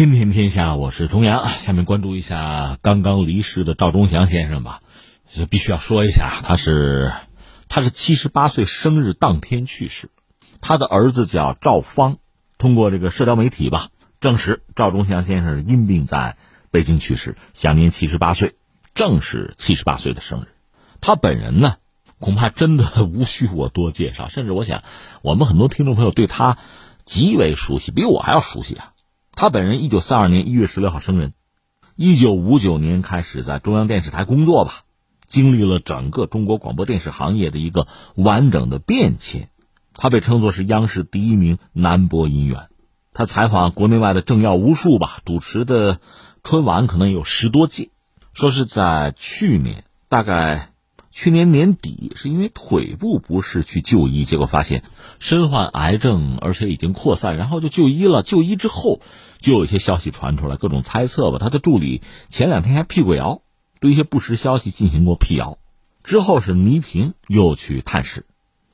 天天天下，我是钟阳。下面关注一下刚刚离世的赵忠祥先生吧。这必须要说一下，他是他是七十八岁生日当天去世。他的儿子叫赵芳，通过这个社交媒体吧，证实赵忠祥先生因病在北京去世，享年七十八岁，正是七十八岁的生日。他本人呢，恐怕真的无需我多介绍，甚至我想，我们很多听众朋友对他极为熟悉，比我还要熟悉啊。他本人一九四二年一月十六号生人，一九五九年开始在中央电视台工作吧，经历了整个中国广播电视行业的一个完整的变迁。他被称作是央视第一名男播音员，他采访国内外的政要无数吧，主持的春晚可能有十多届。说是在去年，大概。去年年底是因为腿部不适去就医，结果发现身患癌症，而且已经扩散，然后就就医了。就医之后，就有一些消息传出来，各种猜测吧。他的助理前两天还辟过谣，对一些不实消息进行过辟谣。之后是倪萍又去探视，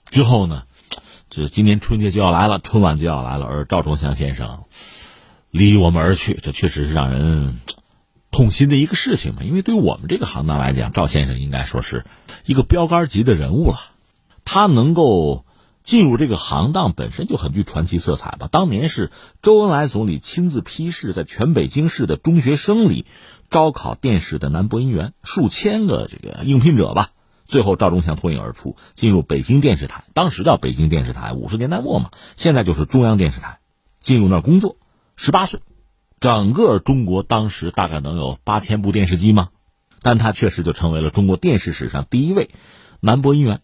之后呢，这今年春节就要来了，春晚就要来了，而赵忠祥先生离我们而去，这确实是让人。痛心的一个事情嘛，因为对于我们这个行当来讲，赵先生应该说是一个标杆级的人物了。他能够进入这个行当本身就很具传奇色彩吧。当年是周恩来总理亲自批示，在全北京市的中学生里招考电视的男播音员，数千个这个应聘者吧。最后赵忠祥脱颖而出，进入北京电视台，当时叫北京电视台，五十年代末嘛，现在就是中央电视台，进入那儿工作，十八岁。整个中国当时大概能有八千部电视机吗？但他确实就成为了中国电视史上第一位男播音员。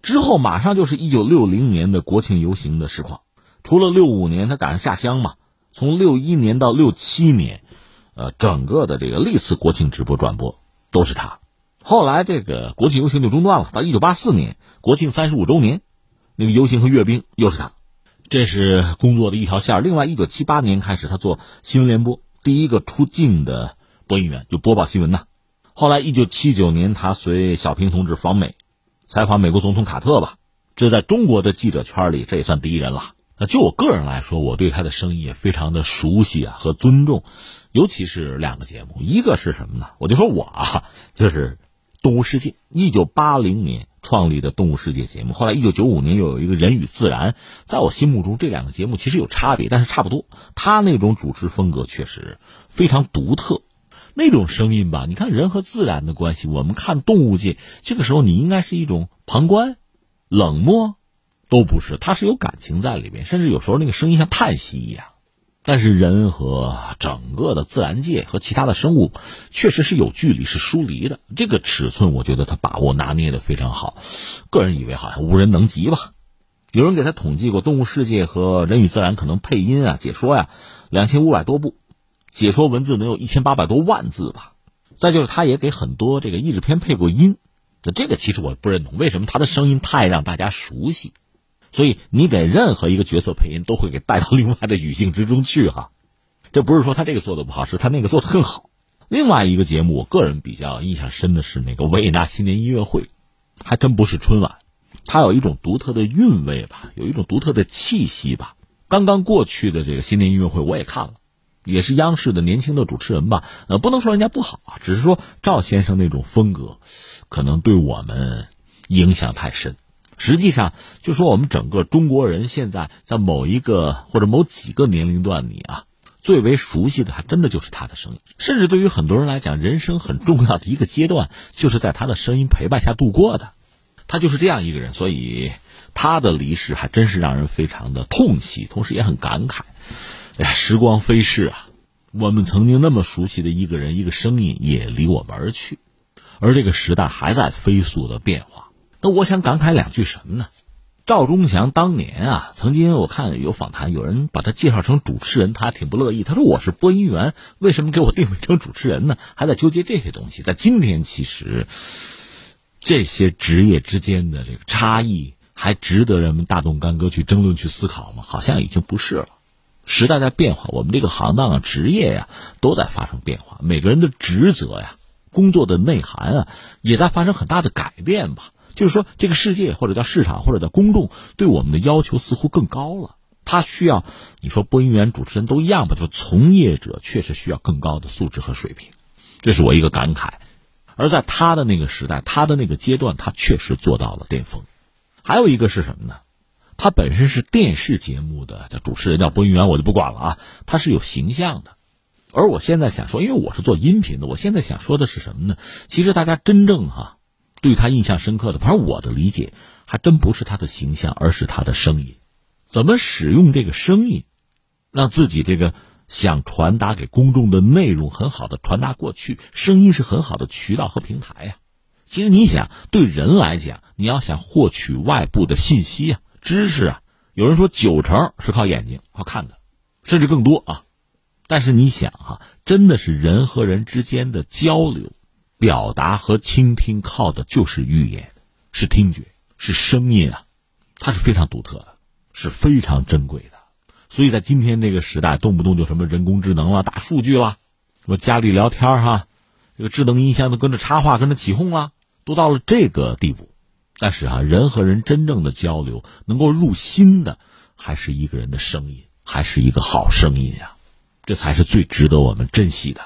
之后马上就是一九六零年的国庆游行的实况，除了六五年他赶上下乡嘛，从六一年到六七年，呃，整个的这个历次国庆直播转播都是他。后来这个国庆游行就中断了，到一九八四年国庆三十五周年，那个游行和阅兵又是他。这是工作的一条线另外，一九七八年开始，他做新闻联播第一个出镜的播音员，就播报新闻呐。后来，一九七九年，他随小平同志访美，采访美国总统卡特吧。这在中国的记者圈里，这也算第一人了。那就我个人来说，我对他的声音也非常的熟悉啊和尊重，尤其是两个节目，一个是什么呢？我就说我啊，就是《动物世界》，一九八零年。创立的《动物世界》节目，后来一九九五年又有一个《人与自然》。在我心目中，这两个节目其实有差别，但是差不多。他那种主持风格确实非常独特，那种声音吧，你看人和自然的关系，我们看动物界，这个时候你应该是一种旁观、冷漠，都不是，他是有感情在里边，甚至有时候那个声音像叹息一样。但是人和整个的自然界和其他的生物，确实是有距离，是疏离的。这个尺寸，我觉得他把握拿捏的非常好。个人以为好像无人能及吧。有人给他统计过，《动物世界》和《人与自然》可能配音啊、解说呀，两千五百多部，解说文字能有一千八百多万字吧。再就是，他也给很多这个译制片配过音。这这个其实我不认同，为什么他的声音太让大家熟悉？所以你给任何一个角色配音，都会给带到另外的语境之中去哈。这不是说他这个做的不好，是他那个做的更好。另外一个节目，我个人比较印象深的是那个维也纳新年音乐会，还真不是春晚，它有一种独特的韵味吧，有一种独特的气息吧。刚刚过去的这个新年音乐会我也看了，也是央视的年轻的主持人吧，呃，不能说人家不好啊，只是说赵先生那种风格，可能对我们影响太深。实际上，就说我们整个中国人现在在某一个或者某几个年龄段里啊，最为熟悉的还真的就是他的声音。甚至对于很多人来讲，人生很重要的一个阶段，就是在他的声音陪伴下度过的。他就是这样一个人，所以他的离世还真是让人非常的痛惜，同时也很感慨。哎呀，时光飞逝啊，我们曾经那么熟悉的一个人、一个声音也离我们而去，而这个时代还在飞速的变化。那我想感慨两句什么呢？赵忠祥当年啊，曾经我看有访谈，有人把他介绍成主持人，他挺不乐意。他说：“我是播音员，为什么给我定位成主持人呢？”还在纠结这些东西。在今天，其实这些职业之间的这个差异，还值得人们大动干戈去争论、去思考吗？好像已经不是了。时代在变化，我们这个行当啊、职业呀，都在发生变化。每个人的职责呀、工作的内涵啊，也在发生很大的改变吧。就是说，这个世界或者叫市场或者叫公众对我们的要求似乎更高了。他需要你说播音员、主持人都一样吧？就从业者确实需要更高的素质和水平，这是我一个感慨。而在他的那个时代，他的那个阶段，他确实做到了巅峰。还有一个是什么呢？他本身是电视节目的叫主持人，叫播音员，我就不管了啊。他是有形象的。而我现在想说，因为我是做音频的，我现在想说的是什么呢？其实大家真正哈对他印象深刻的，反正我的理解还真不是他的形象，而是他的声音。怎么使用这个声音，让自己这个想传达给公众的内容很好的传达过去？声音是很好的渠道和平台呀。其实你想，对人来讲，你要想获取外部的信息啊、知识啊，有人说九成是靠眼睛靠看的，甚至更多啊。但是你想哈，真的是人和人之间的交流、表达和倾听，靠的就是语言，是听觉，是声音啊，它是非常独特的。是非常珍贵的，所以在今天这个时代，动不动就什么人工智能了、大数据了，什么家里聊天哈，这个智能音箱都跟着插话、跟着起哄了，都到了这个地步。但是啊，人和人真正的交流，能够入心的，还是一个人的声音，还是一个好声音呀，这才是最值得我们珍惜的。